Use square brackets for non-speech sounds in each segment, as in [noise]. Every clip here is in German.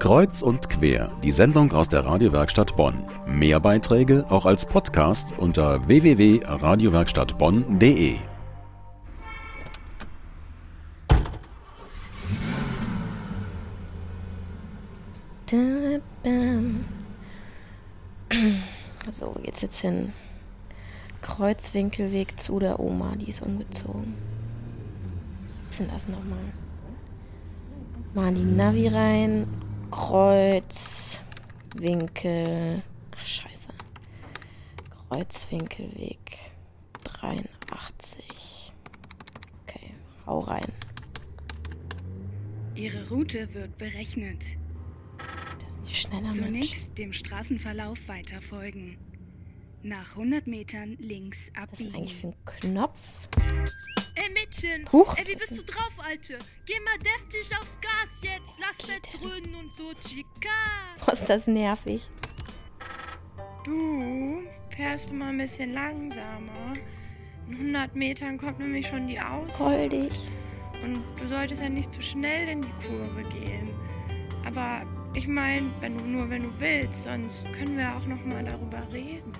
Kreuz und quer, die Sendung aus der Radiowerkstatt Bonn. Mehr Beiträge auch als Podcast unter www.radiowerkstattbonn.de. So, jetzt jetzt hin. Kreuzwinkelweg zu der Oma, die ist umgezogen. Was ist denn das nochmal? Mal die Navi rein. Kreuz. Winkel. Ach, scheiße. Kreuzwinkelweg 83. Okay, hau rein. Ihre Route wird berechnet. Das ist die schneller. Zunächst dem Straßenverlauf weiter folgen. Nach 100 Metern links Das ist eigentlich abbiegen. für ein Knopf. Ey Mädchen, Huch. ey, wie bist du drauf, Alte? Geh mal deftig aufs Gas jetzt, lass fett dröhnen und so, Chica. Boah, ist das nervig. Du fährst mal ein bisschen langsamer. In 100 Metern kommt nämlich schon die Aus. Goldig. Und du solltest ja nicht zu schnell in die Kurve gehen. Aber ich meine, wenn du nur wenn du willst, sonst können wir auch noch mal darüber reden.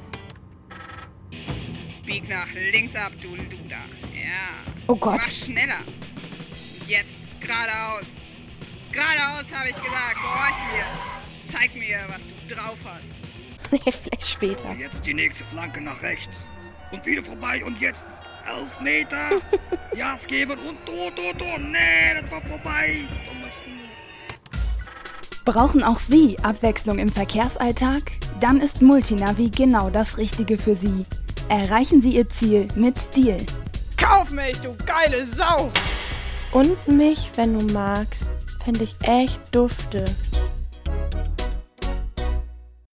Bieg nach links ab, du Luder. Ja. Oh Gott. Mach schneller. Jetzt geradeaus. Geradeaus, habe ich gesagt. Gehorch mir. Zeig mir, was du drauf hast. [laughs] Vielleicht später. Jetzt die nächste Flanke nach rechts. Und wieder vorbei und jetzt elf Meter. [laughs] Gas geben und do, do, do. Nee, das war vorbei. Dumme Kuh. Brauchen auch Sie Abwechslung im Verkehrsalltag? Dann ist Multinavi genau das Richtige für Sie. Erreichen Sie Ihr Ziel mit Stil. Kauf mich, du geile Sau! Und mich, wenn du magst, fände ich echt dufte.